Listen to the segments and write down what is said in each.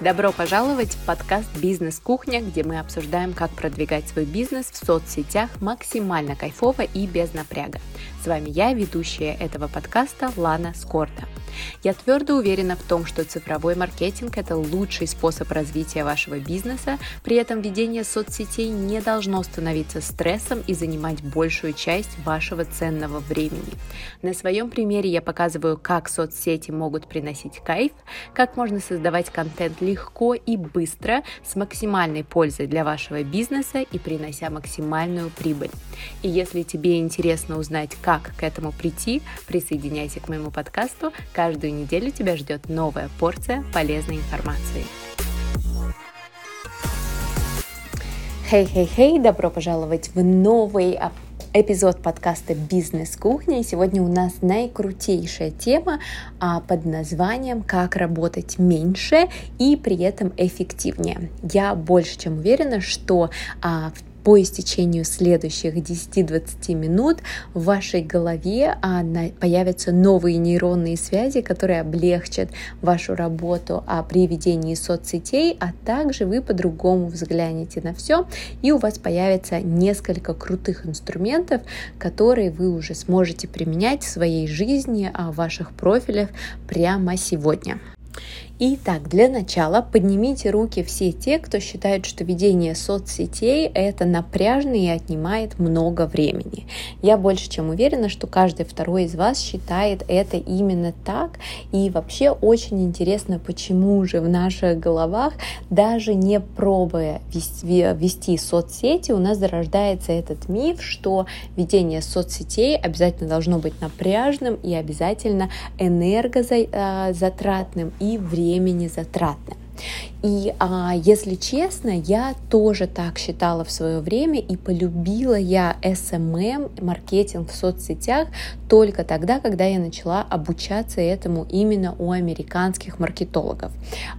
Добро пожаловать в подкаст «Бизнес-кухня», где мы обсуждаем, как продвигать свой бизнес в соцсетях максимально кайфово и без напряга. С вами я, ведущая этого подкаста Лана Скорта. Я твердо уверена в том, что цифровой маркетинг – это лучший способ развития вашего бизнеса, при этом ведение соцсетей не должно становиться стрессом и занимать большую часть вашего ценного времени. На своем примере я показываю, как соцсети могут приносить кайф, как можно создавать контент легко и быстро, с максимальной пользой для вашего бизнеса и принося максимальную прибыль. И если тебе интересно узнать, как к этому прийти, присоединяйся к моему подкасту, Каждую неделю тебя ждет новая порция полезной информации. Хей-хей-хей, добро пожаловать в новый эпизод подкаста «Бизнес-кухня». И сегодня у нас наикрутейшая тема а, под названием «Как работать меньше и при этом эффективнее». Я больше чем уверена, что а, в по истечению следующих 10-20 минут в вашей голове а, появятся новые нейронные связи, которые облегчат вашу работу а, при ведении соцсетей, а также вы по-другому взглянете на все, и у вас появится несколько крутых инструментов, которые вы уже сможете применять в своей жизни, а, в ваших профилях прямо сегодня. Итак, для начала поднимите руки все те, кто считает, что ведение соцсетей это напряжно и отнимает много времени. Я больше чем уверена, что каждый второй из вас считает это именно так. И вообще очень интересно, почему же в наших головах, даже не пробуя вести, вести соцсети, у нас зарождается этот миф, что ведение соцсетей обязательно должно быть напряжным и обязательно энергозатратным и временным времени затратным. И а, если честно, я тоже так считала в свое время и полюбила я SMM, маркетинг в соцсетях только тогда, когда я начала обучаться этому именно у американских маркетологов.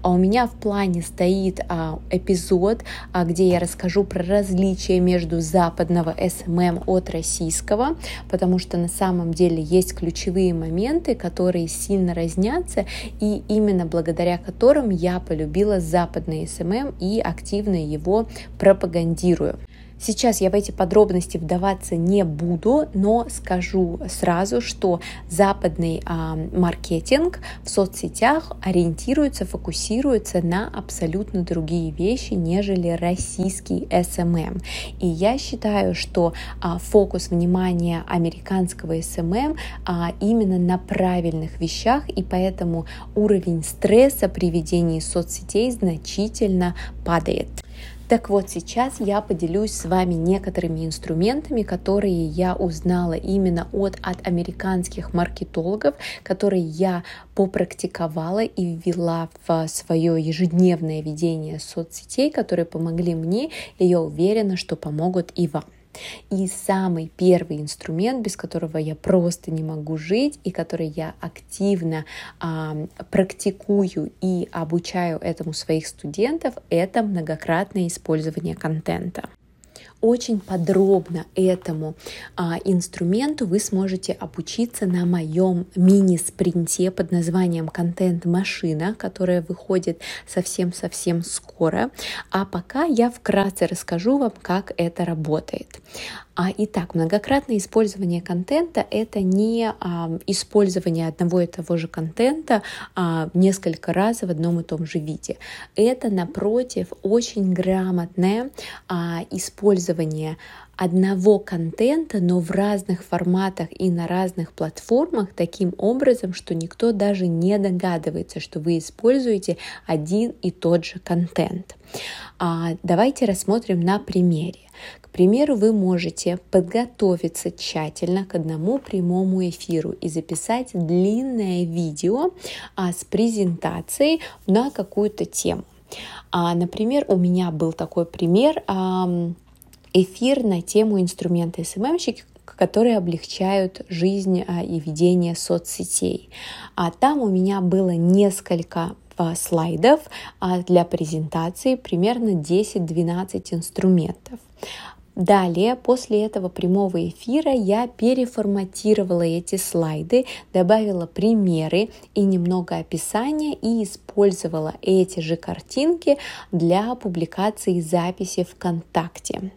А у меня в плане стоит а, эпизод, а, где я расскажу про различия между западного SMM от российского, потому что на самом деле есть ключевые моменты, которые сильно разнятся, и именно благодаря которым я полюбила западный SMM и активно его пропагандирую. Сейчас я в эти подробности вдаваться не буду, но скажу сразу, что западный а, маркетинг в соцсетях ориентируется, фокусируется на абсолютно другие вещи, нежели российский SMM. И я считаю, что а, фокус внимания американского SMM а, именно на правильных вещах, и поэтому уровень стресса при ведении соцсетей значительно падает. Так вот, сейчас я поделюсь с вами некоторыми инструментами, которые я узнала именно от, от американских маркетологов, которые я попрактиковала и ввела в свое ежедневное ведение соцсетей, которые помогли мне, и я уверена, что помогут и вам. И самый первый инструмент, без которого я просто не могу жить, и который я активно а, практикую и обучаю этому своих студентов, это многократное использование контента очень подробно этому а, инструменту вы сможете обучиться на моем мини-спринте под названием «Контент-машина», которая выходит совсем-совсем скоро. А пока я вкратце расскажу вам, как это работает. А, итак, многократное использование контента — это не а, использование одного и того же контента а, несколько раз в одном и том же виде. Это, напротив, очень грамотное а, использование одного контента, но в разных форматах и на разных платформах таким образом, что никто даже не догадывается, что вы используете один и тот же контент. А, давайте рассмотрим на примере примеру, вы можете подготовиться тщательно к одному прямому эфиру и записать длинное видео а, с презентацией на какую-то тему. А, например, у меня был такой пример а, эфир на тему инструменты СММщики, которые облегчают жизнь а, и ведение соцсетей. А там у меня было несколько а, слайдов а, для презентации, примерно 10-12 инструментов. Далее, после этого прямого эфира, я переформатировала эти слайды, добавила примеры и немного описания и использовала эти же картинки для публикации записи ВКонтакте.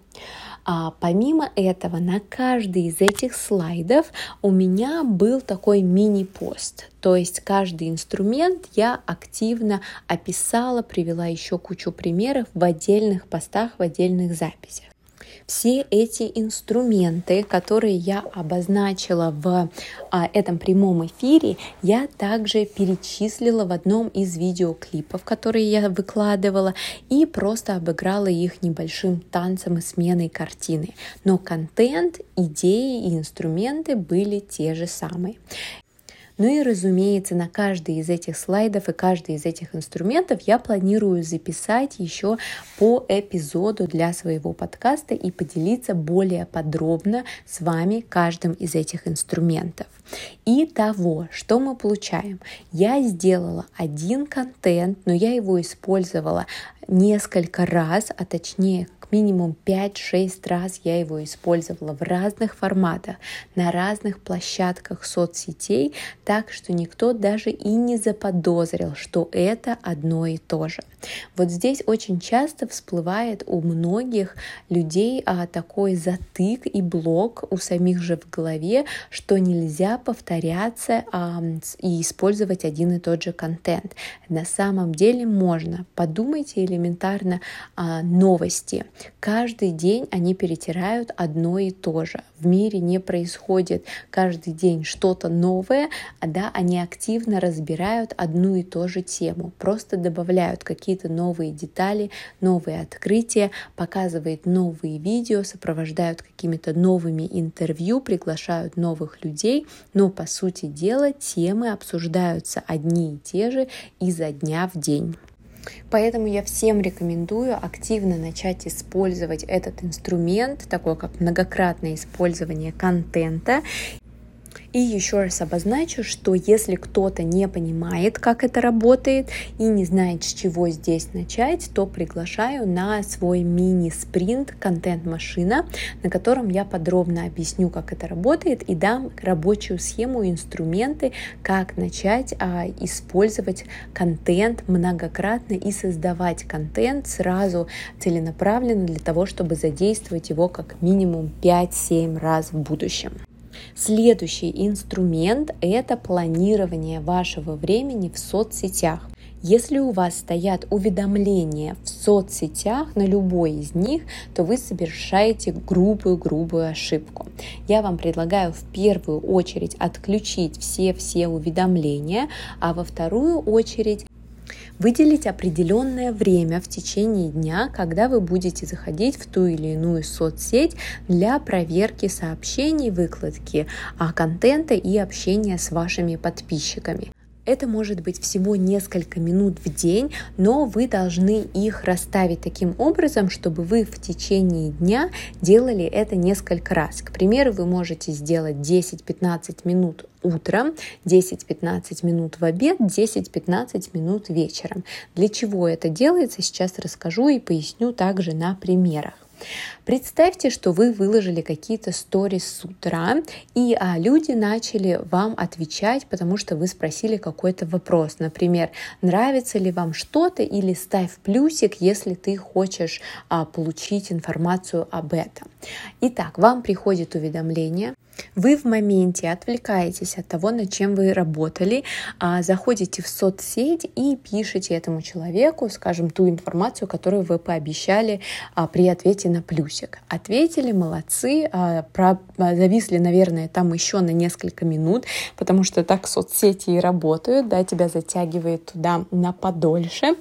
А помимо этого, на каждый из этих слайдов у меня был такой мини-пост. То есть каждый инструмент я активно описала, привела еще кучу примеров в отдельных постах, в отдельных записях. Все эти инструменты, которые я обозначила в а, этом прямом эфире, я также перечислила в одном из видеоклипов, которые я выкладывала, и просто обыграла их небольшим танцем и сменой картины. Но контент, идеи и инструменты были те же самые. Ну и, разумеется, на каждый из этих слайдов и каждый из этих инструментов я планирую записать еще по эпизоду для своего подкаста и поделиться более подробно с вами каждым из этих инструментов. И того, что мы получаем. Я сделала один контент, но я его использовала несколько раз, а точнее минимум 5-6 раз я его использовала в разных форматах, на разных площадках соцсетей, так что никто даже и не заподозрил, что это одно и то же. Вот здесь очень часто всплывает у многих людей а, такой затык и блок у самих же в голове, что нельзя повторяться а, и использовать один и тот же контент. На самом деле можно. Подумайте элементарно а, новости. Каждый день они перетирают одно и то же. В мире не происходит каждый день что-то новое, а да, они активно разбирают одну и ту же тему, просто добавляют какие-то новые детали, новые открытия, показывают новые видео, сопровождают какими-то новыми интервью, приглашают новых людей, но по сути дела темы обсуждаются одни и те же изо дня в день. Поэтому я всем рекомендую активно начать использовать этот инструмент, такой как многократное использование контента и еще раз обозначу, что если кто-то не понимает, как это работает и не знает, с чего здесь начать, то приглашаю на свой мини-спринт «Контент-машина», на котором я подробно объясню, как это работает и дам рабочую схему, инструменты, как начать а, использовать контент многократно и создавать контент сразу целенаправленно для того, чтобы задействовать его как минимум 5-7 раз в будущем. Следующий инструмент – это планирование вашего времени в соцсетях. Если у вас стоят уведомления в соцсетях на любой из них, то вы совершаете грубую-грубую ошибку. Я вам предлагаю в первую очередь отключить все-все уведомления, а во вторую очередь Выделить определенное время в течение дня, когда вы будете заходить в ту или иную соцсеть для проверки сообщений, выкладки а, контента и общения с вашими подписчиками. Это может быть всего несколько минут в день, но вы должны их расставить таким образом, чтобы вы в течение дня делали это несколько раз. К примеру, вы можете сделать 10-15 минут утром, 10-15 минут в обед, 10-15 минут вечером. Для чего это делается, сейчас расскажу и поясню также на примерах. Представьте, что вы выложили какие-то сторис с утра, и а, люди начали вам отвечать, потому что вы спросили какой-то вопрос. Например, нравится ли вам что-то или ставь плюсик, если ты хочешь а, получить информацию об этом. Итак, вам приходит уведомление, вы в моменте отвлекаетесь от того, над чем вы работали, а, заходите в соцсеть и пишете этому человеку, скажем, ту информацию, которую вы пообещали а, при ответе на плюсик. Ответили, молодцы, а, зависли, наверное, там еще на несколько минут, потому что так соцсети и работают, да, тебя затягивает туда на подольше.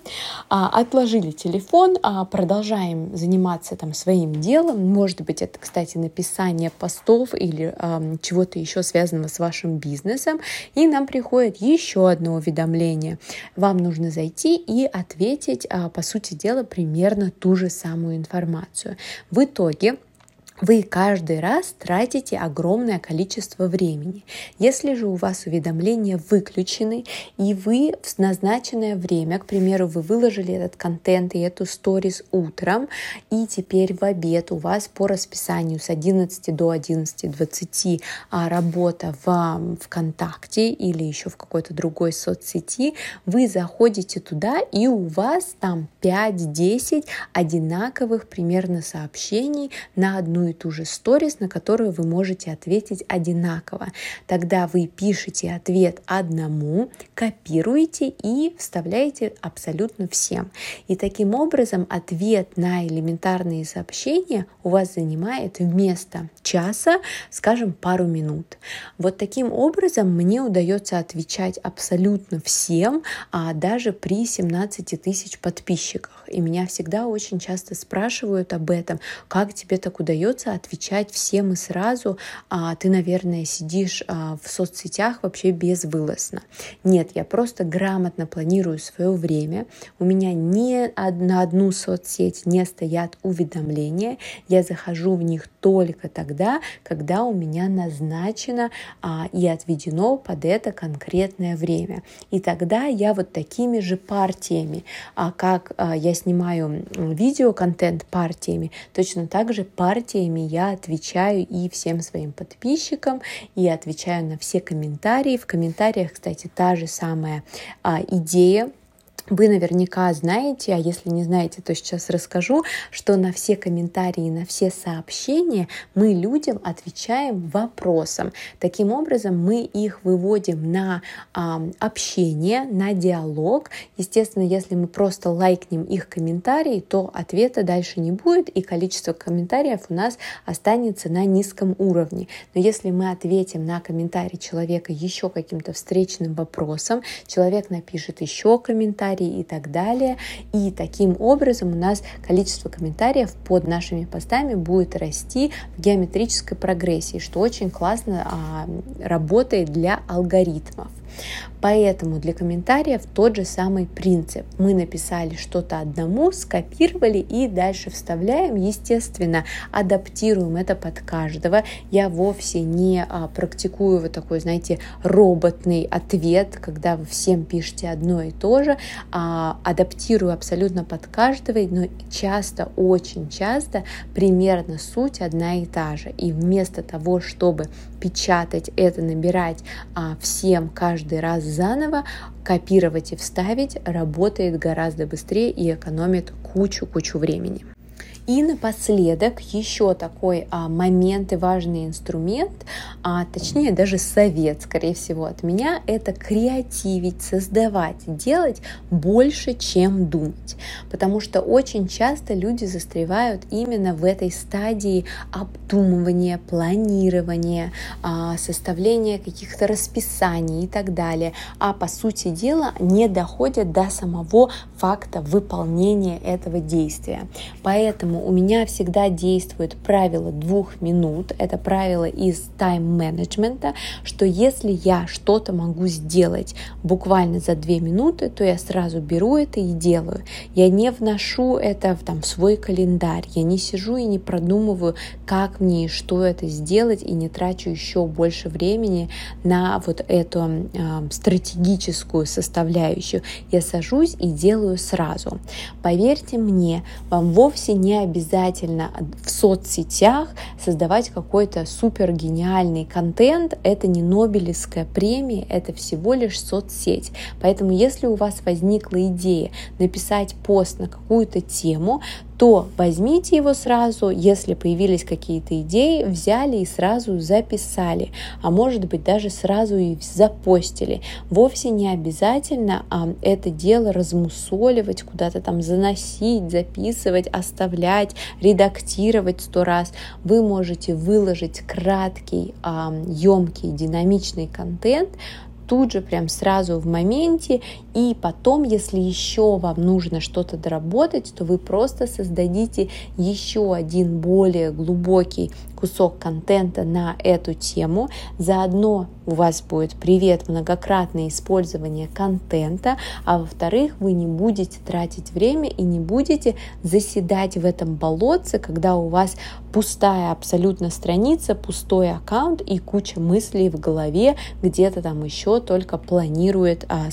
Отложили телефон, продолжаем заниматься там своим делом, может быть, это, кстати, написание постов или чего-то еще связанного с вашим бизнесом, и нам приходит еще одно уведомление. Вам нужно зайти и ответить, а, по сути дела, примерно ту же самую информацию. В итоге вы каждый раз тратите огромное количество времени. Если же у вас уведомления выключены, и вы в назначенное время, к примеру, вы выложили этот контент и эту сторис утром, и теперь в обед у вас по расписанию с 11 до 11.20 а работа в ВКонтакте или еще в какой-то другой соцсети, вы заходите туда, и у вас там 5-10 одинаковых примерно сообщений на одну и ту же сторис, на которую вы можете ответить одинаково. Тогда вы пишете ответ одному, копируете и вставляете абсолютно всем. И таким образом ответ на элементарные сообщения у вас занимает вместо часа, скажем, пару минут. Вот таким образом мне удается отвечать абсолютно всем, а даже при 17 тысяч подписчиках. И меня всегда очень часто спрашивают об этом, как тебе так удается отвечать всем и сразу, а ты, наверное, сидишь а, в соцсетях вообще безвылазно. Нет, я просто грамотно планирую свое время. У меня ни на одну соцсеть не стоят уведомления. Я захожу в них только тогда, когда у меня назначено а, и отведено под это конкретное время. И тогда я вот такими же партиями, а, как а, я снимаю видеоконтент партиями, точно так же партиями я отвечаю и всем своим подписчикам, и отвечаю на все комментарии. В комментариях, кстати, та же самая а, идея вы наверняка знаете, а если не знаете, то сейчас расскажу, что на все комментарии, на все сообщения мы людям отвечаем вопросом. Таким образом, мы их выводим на а, общение, на диалог. Естественно, если мы просто лайкнем их комментарии, то ответа дальше не будет, и количество комментариев у нас останется на низком уровне. Но если мы ответим на комментарий человека еще каким-то встречным вопросом, человек напишет еще комментарий, комментарии и так далее. И таким образом у нас количество комментариев под нашими постами будет расти в геометрической прогрессии, что очень классно а, работает для алгоритмов. Поэтому для комментариев тот же самый принцип. Мы написали что-то одному, скопировали и дальше вставляем. Естественно, адаптируем это под каждого. Я вовсе не а, практикую вот такой, знаете, роботный ответ, когда вы всем пишете одно и то же, а адаптирую абсолютно под каждого, но часто, очень часто примерно суть одна и та же. И вместо того, чтобы печатать это, набирать а, всем каждый раз заново, копировать и вставить работает гораздо быстрее и экономит кучу-кучу времени. И напоследок еще такой а, момент и важный инструмент, а точнее даже совет, скорее всего, от меня, это креативить, создавать, делать больше, чем думать. Потому что очень часто люди застревают именно в этой стадии обдумывания, планирования, а, составления каких-то расписаний и так далее. А по сути дела не доходят до самого факта выполнения этого действия. Поэтому Поэтому у меня всегда действует правило двух минут. Это правило из тайм-менеджмента, что если я что-то могу сделать буквально за две минуты, то я сразу беру это и делаю. Я не вношу это в, там, в свой календарь, я не сижу и не продумываю, как мне и что это сделать, и не трачу еще больше времени на вот эту э, стратегическую составляющую. Я сажусь и делаю сразу. Поверьте мне, вам вовсе не обязательно в соцсетях создавать какой-то супер гениальный контент. Это не Нобелевская премия, это всего лишь соцсеть. Поэтому если у вас возникла идея написать пост на какую-то тему, то возьмите его сразу, если появились какие-то идеи, взяли и сразу записали, а может быть даже сразу и запостили. Вовсе не обязательно а, это дело размусоливать, куда-то там заносить, записывать, оставлять, редактировать сто раз. Вы можете выложить краткий, а, емкий, динамичный контент, тут же, прям сразу в моменте, И потом, если еще вам нужно что-то доработать, то вы просто создадите еще один более глубокий кусок контента на эту тему. Заодно у вас будет привет многократное использование контента, а во-вторых, вы не будете тратить время и не будете заседать в этом болотце, когда у вас пустая абсолютно страница, пустой аккаунт и куча мыслей в голове, где-то там еще только планирует а,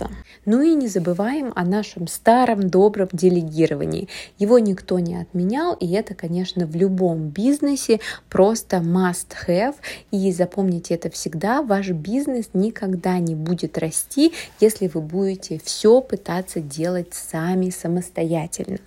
system. Ну и не забываем о нашем старом добром делегировании. Его никто не отменял, и это, конечно, в любом бизнесе просто must have. И запомните это всегда, ваш бизнес никогда не будет расти, если вы будете все пытаться делать сами самостоятельно.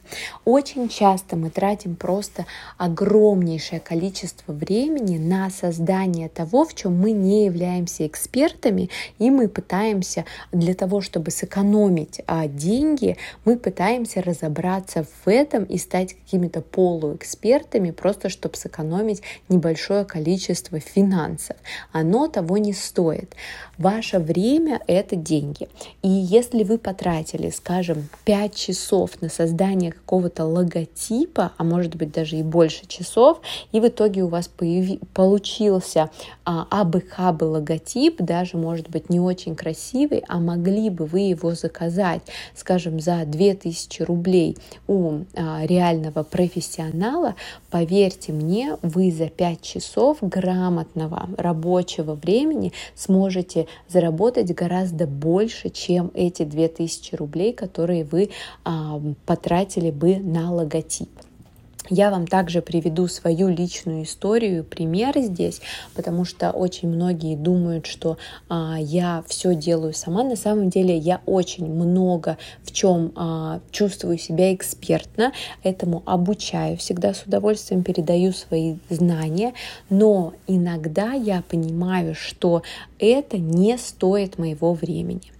Очень часто мы тратим просто огромнейшее количество времени на создание того, в чем мы не являемся экспертами, и мы пытаемся для того, чтобы сэкономить а, деньги, мы пытаемся разобраться в этом и стать какими-то полуэкспертами, просто чтобы сэкономить небольшое количество финансов. Оно того не стоит. Ваше время — это деньги. И если вы потратили, скажем, 5 часов на создание какого-то логотипа, а может быть даже и больше часов, и в итоге у вас появи... получился а, абы-хабы логотип, даже может быть не очень красивый, а могли бы вы его заказать, скажем, за 2000 рублей у а, реального профессионала, поверьте мне, вы за 5 часов грамотного рабочего времени сможете заработать гораздо больше, чем эти 2000 рублей, которые вы а, потратили бы на логотип. Я вам также приведу свою личную историю, пример здесь, потому что очень многие думают, что а, я все делаю сама. На самом деле я очень много в чем а, чувствую себя экспертно, этому обучаю, всегда с удовольствием передаю свои знания, но иногда я понимаю, что это не стоит моего времени.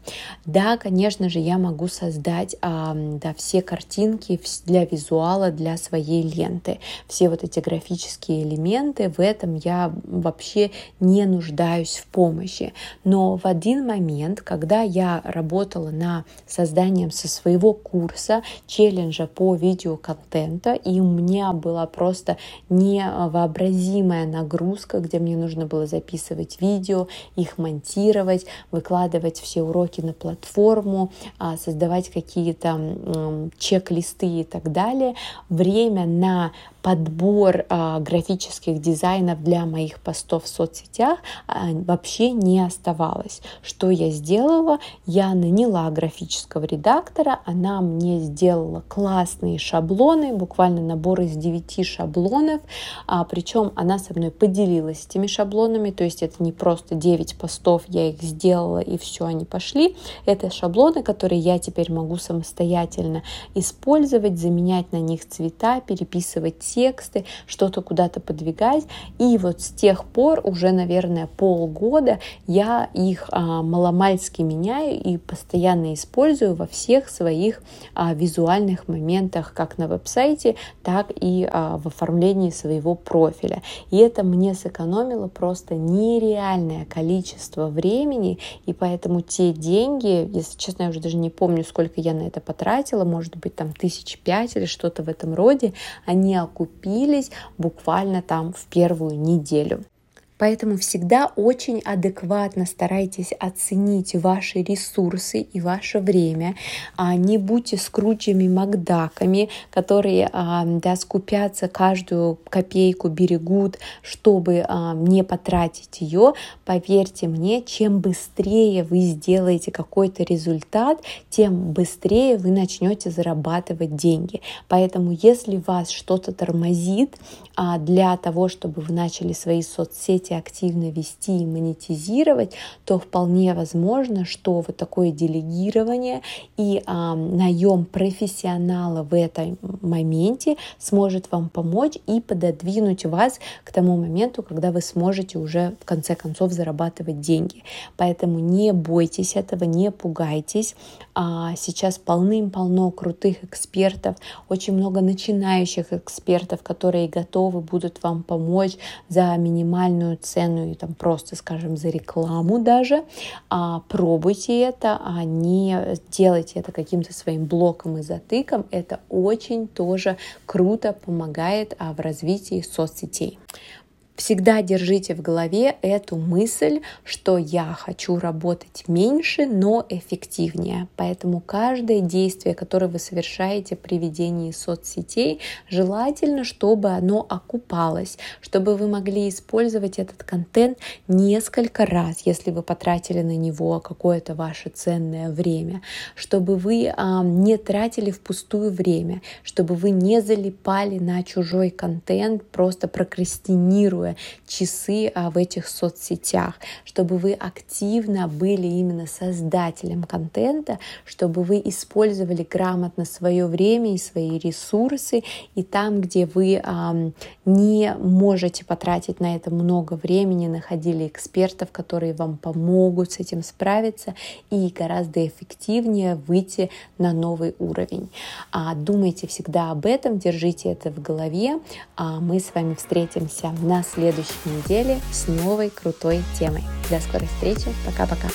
Да, конечно же, я могу создать да, все картинки для визуала, для своей ленты. Все вот эти графические элементы, в этом я вообще не нуждаюсь в помощи. Но в один момент, когда я работала на созданием со своего курса челленджа по видеоконтента, и у меня была просто невообразимая нагрузка, где мне нужно было записывать видео, их монтировать, выкладывать все уроки уроки на платформу, а, создавать какие-то чек-листы и так далее. Время на подбор а, графических дизайнов для моих постов в соцсетях а, вообще не оставалось. Что я сделала? Я наняла графического редактора, она мне сделала классные шаблоны, буквально набор из 9 шаблонов, а, причем она со мной поделилась этими шаблонами, то есть это не просто 9 постов, я их сделала и все, они пошли. Это шаблоны, которые я теперь могу самостоятельно использовать, заменять на них цвета, переписывать тексты, что-то куда-то подвигать. И вот с тех пор уже, наверное, полгода я их а, маломальски меняю и постоянно использую во всех своих а, визуальных моментах, как на веб-сайте, так и а, в оформлении своего профиля. И это мне сэкономило просто нереальное количество времени, и поэтому те деньги, если честно, я уже даже не помню, сколько я на это потратила, может быть, там тысяч пять или что-то в этом роде, они окупились окупились буквально там в первую неделю. Поэтому всегда очень адекватно старайтесь оценить ваши ресурсы и ваше время. А не будьте скруджами Макдаками, которые а, да, скупятся каждую копейку, берегут, чтобы а, не потратить ее. Поверьте мне, чем быстрее вы сделаете какой-то результат, тем быстрее вы начнете зарабатывать деньги. Поэтому если вас что-то тормозит для того, чтобы вы начали свои соцсети активно вести и монетизировать, то вполне возможно, что вот такое делегирование и а, наем профессионала в этом моменте сможет вам помочь и пододвинуть вас к тому моменту, когда вы сможете уже в конце концов зарабатывать деньги. Поэтому не бойтесь этого, не пугайтесь. А, сейчас полным-полно крутых экспертов, очень много начинающих экспертов, которые готовы будут вам помочь за минимальную ценную, там просто, скажем, за рекламу даже, а, пробуйте это, а не делайте это каким-то своим блоком и затыком. Это очень тоже круто помогает а, в развитии соцсетей. Всегда держите в голове эту мысль, что я хочу работать меньше, но эффективнее. Поэтому каждое действие, которое вы совершаете при ведении соцсетей, желательно, чтобы оно окупалось, чтобы вы могли использовать этот контент несколько раз, если вы потратили на него какое-то ваше ценное время, чтобы вы а, не тратили впустую время, чтобы вы не залипали на чужой контент, просто прокрастинируя планируя часы а, в этих соцсетях, чтобы вы активно были именно создателем контента, чтобы вы использовали грамотно свое время и свои ресурсы, и там, где вы не можете потратить на это много времени, находили экспертов, которые вам помогут с этим справиться и гораздо эффективнее выйти на новый уровень. А, думайте всегда об этом, держите это в голове. А мы с вами встретимся на следующей неделе с новой крутой темой. До скорой встречи. Пока-пока.